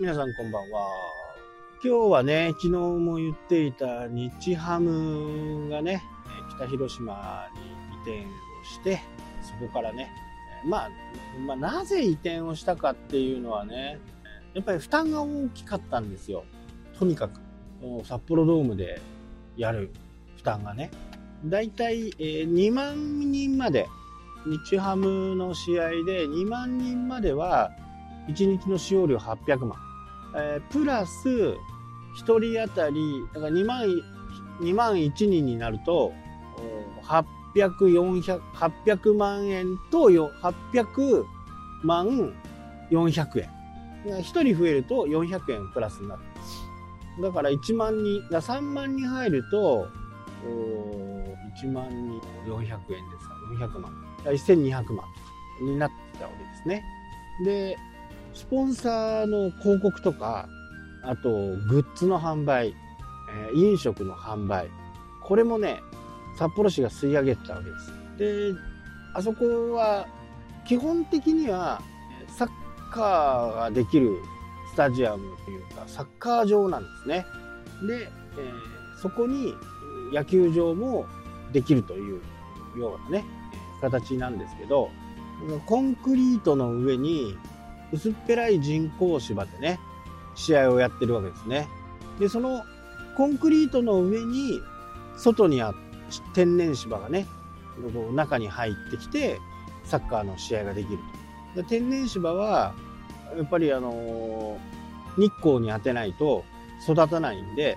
皆さんこんばんは。今日はね、昨日も言っていた日ハムがね、北広島に移転をして、そこからね、まあ、まあ、なぜ移転をしたかっていうのはね、やっぱり負担が大きかったんですよ。とにかく、札幌ドームでやる負担がね。だいたい2万人まで、日ハムの試合で2万人までは1日の使用量800万。えー、プラス、1人当たり、だから2万、2万1人になると、800、400、800万円と800万400円。1人増えると400円プラスになる。だから1万人、だ3万人入ると、1万人400円ですから400万。1200万になったわけですね。で、スポンサーの広告とか、あとグッズの販売、え、飲食の販売、これもね、札幌市が吸い上げてたわけです。で、あそこは基本的にはサッカーができるスタジアムというかサッカー場なんですね。で、えー、そこに野球場もできるというようなね、形なんですけど、コンクリートの上に薄っぺらい人工芝でね、試合をやってるわけですね。で、そのコンクリートの上に、外にあ天然芝がね、中に入ってきて、サッカーの試合ができると。で天然芝は、やっぱりあのー、日光に当てないと育たないんで、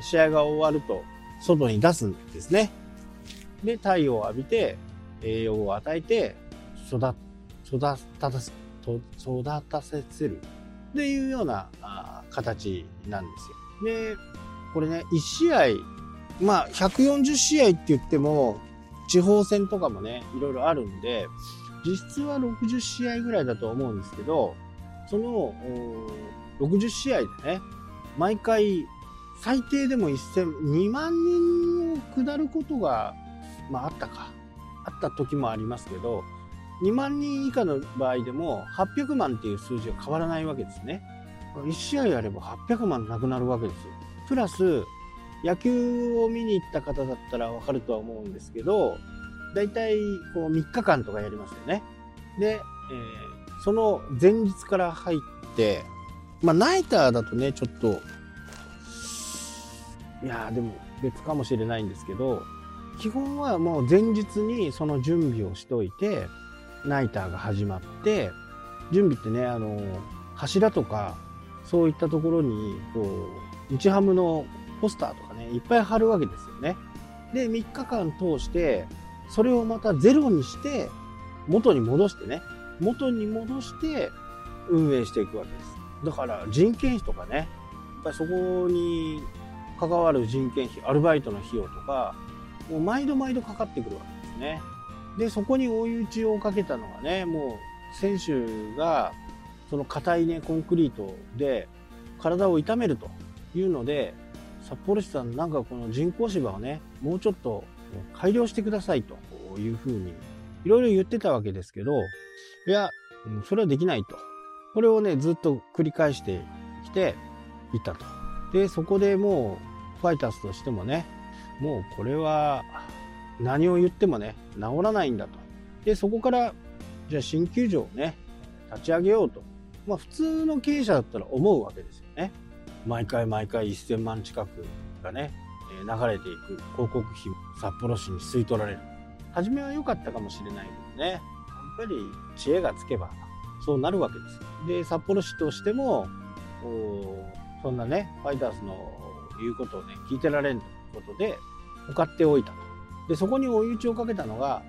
試合が終わると外に出すんですね。で、太陽を浴びて、栄養を与えて、育、育たすせ、育たせるっていうようなあ形なんですよ。で、これね、1試合、まあ、140試合って言っても、地方戦とかもね、いろいろあるんで、実質は60試合ぐらいだと思うんですけど、その、60試合でね、毎回、最低でも1000、2万人を下ることが、まああったか。あった時もありますけど、2万人以下の場合でも800万っていう数字は変わらないわけですね。1試合あれば800万なくなるわけですよ。プラス、野球を見に行った方だったらわかるとは思うんですけど、だいたいこう3日間とかやりますよね。で、えー、その前日から入って、まあナイターだとね、ちょっと、いやでも別かもしれないんですけど、基本はもう前日にその準備をしといて、ナイターが始まって、準備ってね、あの、柱とか、そういったところに、こう、日ハムのポスターとかね、いっぱい貼るわけですよね。で、3日間通して、それをまたゼロにして、元に戻してね、元に戻して運営していくわけです。だから人件費とかね、やっぱりそこに関わる人件費、アルバイトの費用とか、もう毎度毎度かかってくるわけですね。で、そこに追い打ちをかけたのがね、もう選手がその硬いね、コンクリートで体を痛めるというので、札幌市さんなんかこの人工芝をね、もうちょっと改良してくださいというふうにいろいろ言ってたわけですけど、いや、それはできないと。これをね、ずっと繰り返してきていたと。で、そこでもうファイターズとしてもね、もうこれは何を言ってもね、治らないんだと。で、そこから、じゃあ新球場をね、立ち上げようと。まあ普通の経営者だったら思うわけですよね。毎回毎回1000万近くがね、流れていく広告費札幌市に吸い取られる。初めは良かったかもしれないけどね、やっぱり知恵がつけばそうなるわけです。で、札幌市としても、そんなね、ファイターズの言うことをね、聞いてられんということで、向かっておいたと。で、そこに追い打ちをかけたのが、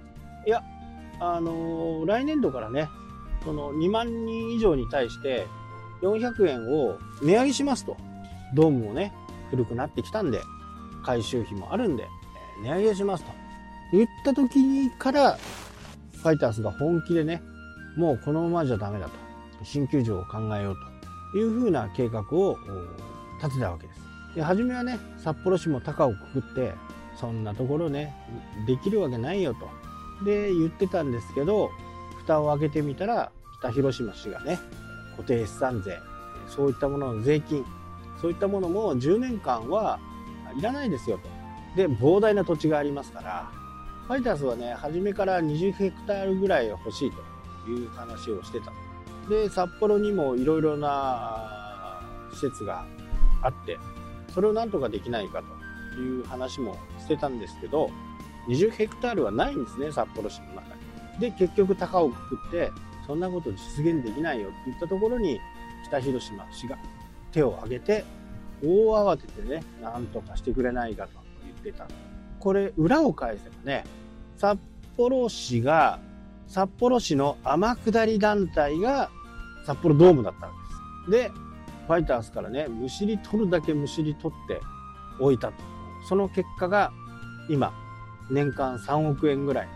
いや、あのー、来年度からね、その2万人以上に対して400円を値上げしますと。ドームもね、古くなってきたんで、回収費もあるんで、値上げしますと。言った時から、ファイターズが本気でね、もうこのままじゃダメだと。新球場を考えようというふうな計画を立てたわけです。で、初めはね、札幌市も高をくくって、そんなところね、できるわけないよと。で、言ってたんですけど、蓋を開けてみたら、北広島市がね、固定資産税そういったものの税金、そういったものも10年間はいらないですよと。で、膨大な土地がありますから、ファイターズはね、初めから20ヘクタールぐらい欲しいという話をしてた。で、札幌にもいろいろな施設があって、それをなんとかできないかという話もしてたんですけど、20ヘクタールはないんですね、札幌市の中に。で、結局高をくくって、そんなこと実現できないよって言ったところに、北広島市が手を挙げて、大慌ててね、なんとかしてくれないかと言ってた。これ、裏を返せばね、札幌市が、札幌市の天下り団体が札幌ドームだったわけです。で、ファイターズからね、むしり取るだけむしり取っておいたと。その結果が、今、年間3億円ぐらい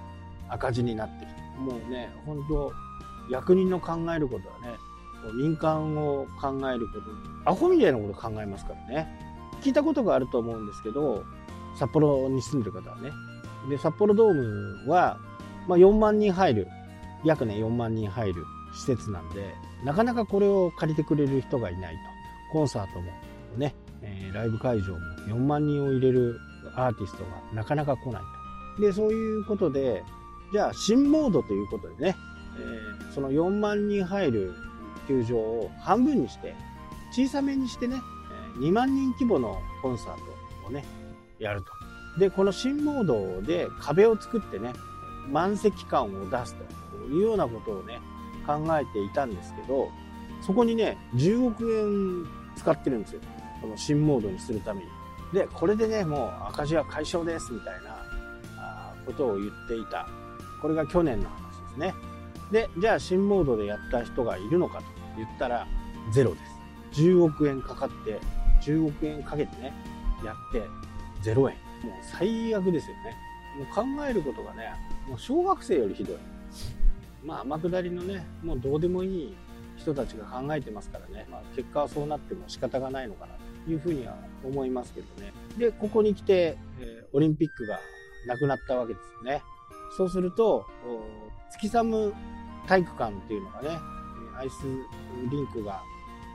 赤字になってきて、もうね、本当役人の考えることはね、民間を考えること、アホみたいなこと考えますからね。聞いたことがあると思うんですけど、札幌に住んでる方はね。で、札幌ドームは、まあ、4万人入る、約ね、4万人入る施設なんで、なかなかこれを借りてくれる人がいないと。コンサートもね、えー、ライブ会場も4万人を入れるアーティストがなかなか来ないと。で、そういうことで、じゃあ新モードということでね、えー、その4万人入る球場を半分にして、小さめにしてね、2万人規模のコンサートをね、やると。で、この新モードで壁を作ってね、満席感を出すというようなことをね、考えていたんですけど、そこにね、10億円使ってるんですよ。この新モードにするために。で、これでね、もう赤字は解消ですみたいなことを言っていた。これが去年の話ですね。で、じゃあ新モードでやった人がいるのかと言ったら、ゼロです。10億円かかって、10億円かけてね、やって、0円。もう最悪ですよね。もう考えることがね、もう小学生よりひどい。まあ、天下りのね、もうどうでもいい人たちが考えてますからね、まあ、結果はそうなっても仕方がないのかなというふうには思いますけどね。で、ここに来て、え、オリンピックがなくなったわけですよね。そうすると、月寒体育館っていうのがね、アイスリンクが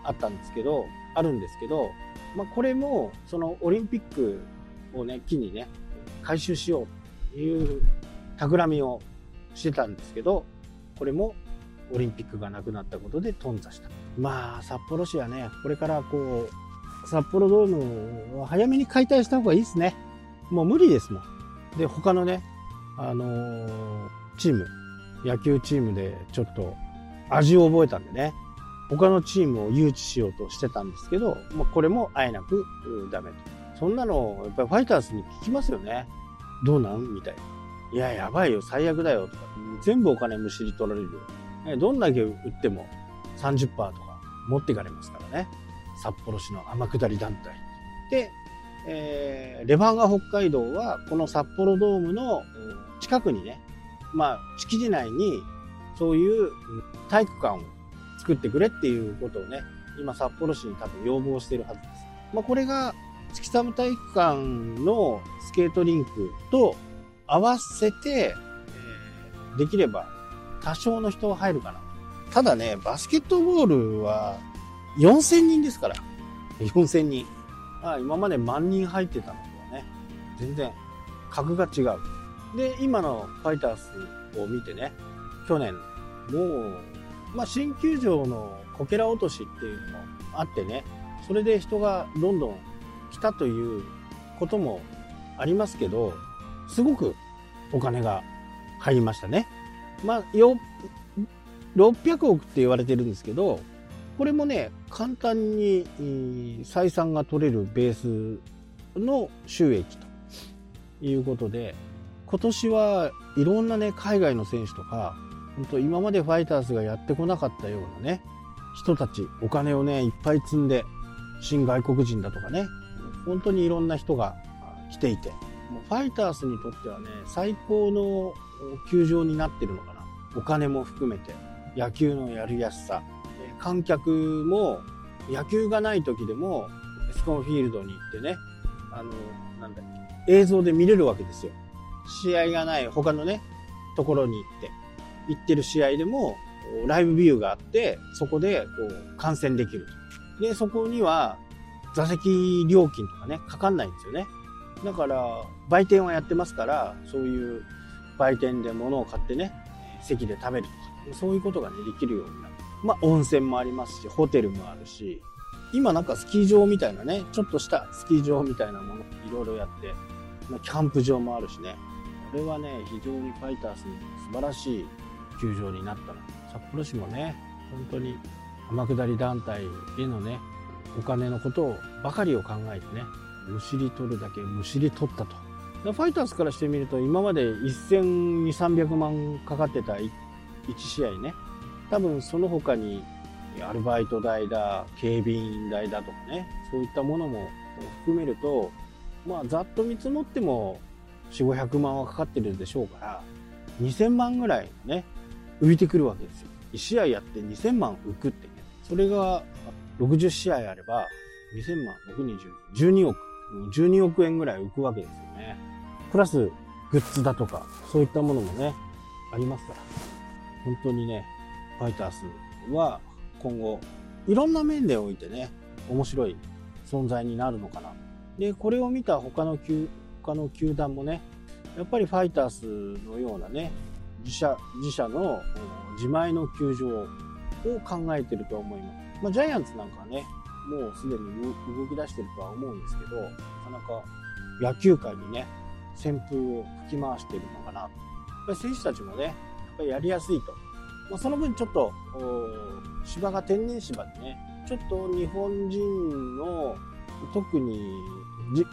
あったんですけど、あるんですけど、まあ、これも、そのオリンピックをね、機にね、回収しようという企みをしてたんですけど、これもオリンピックがなくなったことで頓挫した。まあ、札幌市はね、これからこう、札幌ドームは早めに解体した方がいいですね。もう無理ですもん。で、他のね、あのー、チーム、野球チームでちょっと味を覚えたんでね、他のチームを誘致しようとしてたんですけど、まあ、これもあえなくダメと。そんなの、やっぱりファイターズに聞きますよね。どうなん？みたいな。いや、やばいよ、最悪だよ、とか。全部お金むしり取られるよ。どんだけ売っても30%とか持っていかれますからね。札幌市の天下り団体。で、えー、レバンガ北海道は、この札幌ドームの近くにね、まあ、敷地内に、そういう体育館を作ってくれっていうことをね、今札幌市に多分要望してるはずです。まあ、これが、月寒体育館のスケートリンクと合わせて、えー、できれば多少の人は入るかな。ただね、バスケットボールは4000人ですから。4000人。あ今まで万人入ってたのとはね、全然格が違う。で、今のファイターズを見てね、去年、もう、まあ、新球場のこけら落としっていうのもあってね、それで人がどんどん来たということもありますけど、すごくお金が入りましたね。まあ、よ、600億って言われてるんですけど、これもね、簡単に採算が取れるベースの収益ということで、今年はいろんなね、海外の選手とか、本当今までファイターズがやってこなかったようなね、人たち、お金をね、いっぱい積んで、新外国人だとかね、本当にいろんな人が来ていて、もうファイターズにとってはね、最高の球場になってるのかな。お金も含めて、野球のやりやすさ、観客も野球がない時でも、エスコンフィールドに行ってね、あの、なんだっけ、映像で見れるわけですよ。試合がない他のね、ところに行って、行ってる試合でも、ライブビューがあって、そこでこう観戦できるとで、そこには座席料金とかね、かかんないんですよね。だから、売店はやってますから、そういう売店で物を買ってね、席で食べるとか、そういうことがね、できるようになる。まあ、温泉もありますし、ホテルもあるし、今なんかスキー場みたいなね、ちょっとしたスキー場みたいなもの、いろいろやって、ま、キャンプ場もあるしね、これはね、非常にファイターズに素晴らしい球場になったの。札幌市もね、本当に天下り団体へのね、お金のことをばかりを考えてね、むしり取るだけむしり取ったと。ファイターズからしてみると、今まで1200、300万かかってた1試合ね、多分その他にアルバイト代だ、警備員代だとかね、そういったものも含めると、まあざっと見積もっても4、500万はかかってるでしょうから、2000万ぐらいね、浮いてくるわけですよ。1試合やって2000万浮くってね。それが60試合あれば、2000万、620、12億、12億円ぐらい浮くわけですよね。プラス、グッズだとか、そういったものもね、ありますから。本当にね、ファイターズは今後、いろんな面でおいてね、面白い存在になるのかな。で、これを見た他の球、他の球団もね、やっぱりファイターズのようなね、自社、自社の自前の球場を考えてると思います。まあ、ジャイアンツなんかはね、もうすでに動き出してるとは思うんですけど、なかなか野球界にね、旋風を吹き回してるのかな。やっぱり選手たちもね、やっぱりやりやすいと。まあ、その分ちょっと、芝が天然芝でね、ちょっと日本人の特に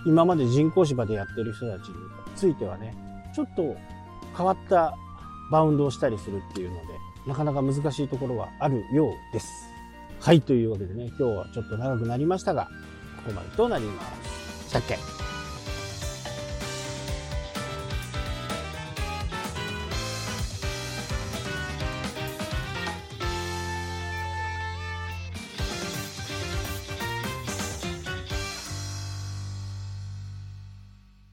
今まで人工芝でやってる人たちについてはね、ちょっと変わったバウンドをしたりするっていうので、なかなか難しいところはあるようです。はい、というわけでね、今日はちょっと長くなりましたが、ここまでとなります。したっけ